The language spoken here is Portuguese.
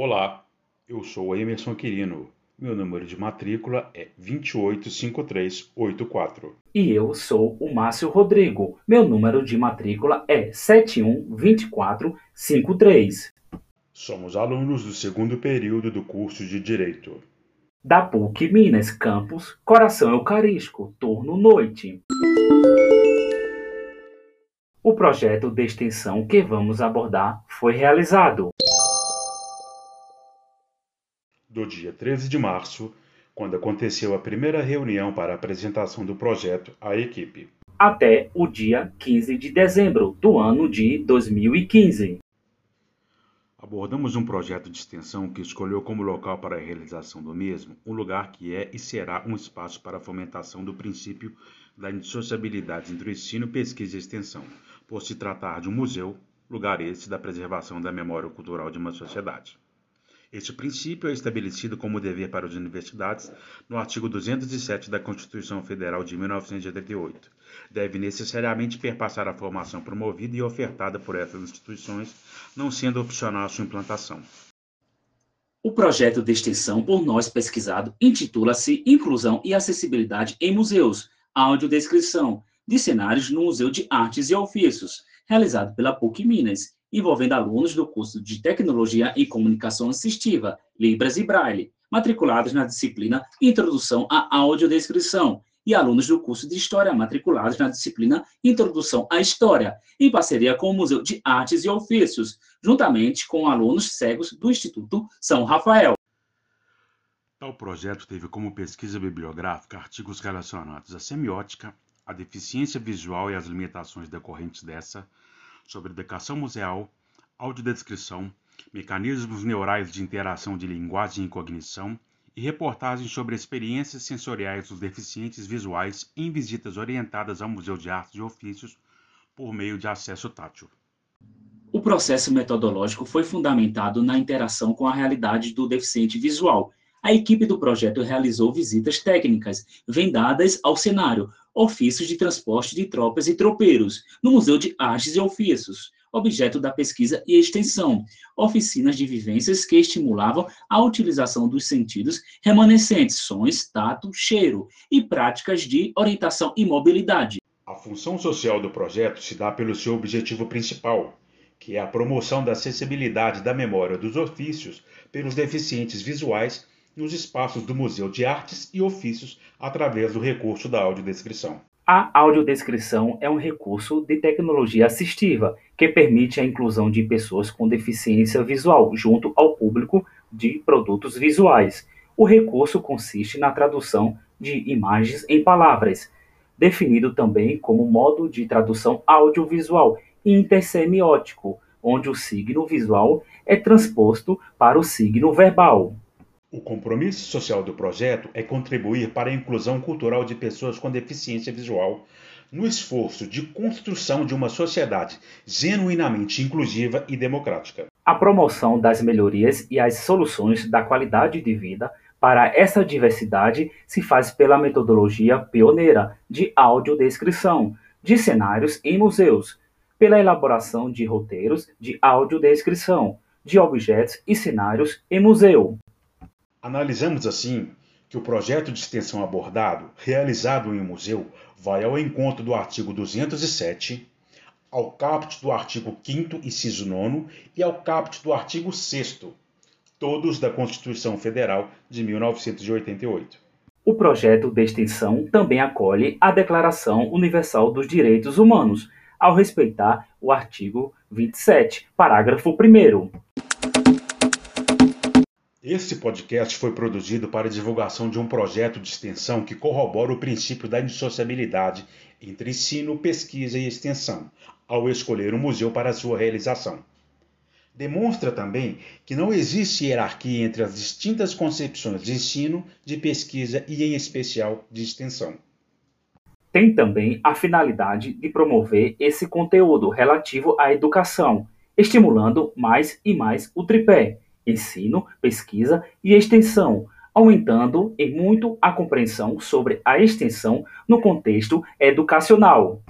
Olá, eu sou Emerson Quirino. Meu número de matrícula é 285384. E eu sou o Márcio Rodrigo. Meu número de matrícula é 712453. Somos alunos do segundo período do curso de Direito. Da PUC Minas Campus, Coração Eucarístico, turno noite. O projeto de extensão que vamos abordar foi realizado do dia 13 de março, quando aconteceu a primeira reunião para a apresentação do projeto à equipe, até o dia 15 de dezembro do ano de 2015. Abordamos um projeto de extensão que escolheu como local para a realização do mesmo um lugar que é e será um espaço para a fomentação do princípio da indissociabilidade entre o ensino, pesquisa e extensão, por se tratar de um museu, lugar esse da preservação da memória cultural de uma sociedade. Este princípio é estabelecido como dever para as universidades no artigo 207 da Constituição Federal de 1988. Deve necessariamente perpassar a formação promovida e ofertada por essas instituições, não sendo opcional a sua implantação. O projeto de extensão por nós pesquisado intitula-se Inclusão e Acessibilidade em Museus, Audiodescrição de cenários no Museu de Artes e Ofícios, realizado pela PUC Minas envolvendo alunos do curso de Tecnologia e Comunicação Assistiva, Libras e Braille, matriculados na disciplina Introdução à Audiodescrição, e alunos do curso de História, matriculados na disciplina Introdução à História, em parceria com o Museu de Artes e Ofícios, juntamente com alunos cegos do Instituto São Rafael. Tal projeto teve como pesquisa bibliográfica artigos relacionados à semiótica, à deficiência visual e às limitações decorrentes dessa, sobre educação museal, audiodescrição, mecanismos neurais de interação de linguagem e cognição e reportagens sobre experiências sensoriais dos deficientes visuais em visitas orientadas ao Museu de Artes e Ofícios por meio de acesso tátil. O processo metodológico foi fundamentado na interação com a realidade do deficiente visual. A equipe do projeto realizou visitas técnicas, vendadas ao cenário, ofícios de transporte de tropas e tropeiros, no Museu de Artes e Ofícios, objeto da pesquisa e extensão, oficinas de vivências que estimulavam a utilização dos sentidos remanescentes, sons, tato, cheiro, e práticas de orientação e mobilidade. A função social do projeto se dá pelo seu objetivo principal, que é a promoção da acessibilidade da memória dos ofícios pelos deficientes visuais nos espaços do Museu de Artes e Ofícios através do recurso da audiodescrição. A audiodescrição é um recurso de tecnologia assistiva que permite a inclusão de pessoas com deficiência visual junto ao público de produtos visuais. O recurso consiste na tradução de imagens em palavras, definido também como modo de tradução audiovisual intersemiótico, onde o signo visual é transposto para o signo verbal. O compromisso social do projeto é contribuir para a inclusão cultural de pessoas com deficiência visual no esforço de construção de uma sociedade genuinamente inclusiva e democrática. A promoção das melhorias e as soluções da qualidade de vida para essa diversidade se faz pela metodologia pioneira de audiodescrição de cenários em museus, pela elaboração de roteiros de audiodescrição de objetos e cenários em museu, Analisamos assim que o projeto de extensão abordado, realizado em um museu, vai ao encontro do artigo 207, ao caput do artigo 5 inciso 9 e ao caput do artigo 6 todos da Constituição Federal de 1988. O projeto de extensão também acolhe a Declaração Universal dos Direitos Humanos, ao respeitar o artigo 27, parágrafo 1 este podcast foi produzido para divulgação de um projeto de extensão que corrobora o princípio da indissociabilidade entre ensino, pesquisa e extensão, ao escolher um museu para sua realização. Demonstra também que não existe hierarquia entre as distintas concepções de ensino, de pesquisa e, em especial, de extensão. Tem também a finalidade de promover esse conteúdo relativo à educação, estimulando mais e mais o tripé ensino, pesquisa e extensão, aumentando em muito a compreensão sobre a extensão no contexto educacional.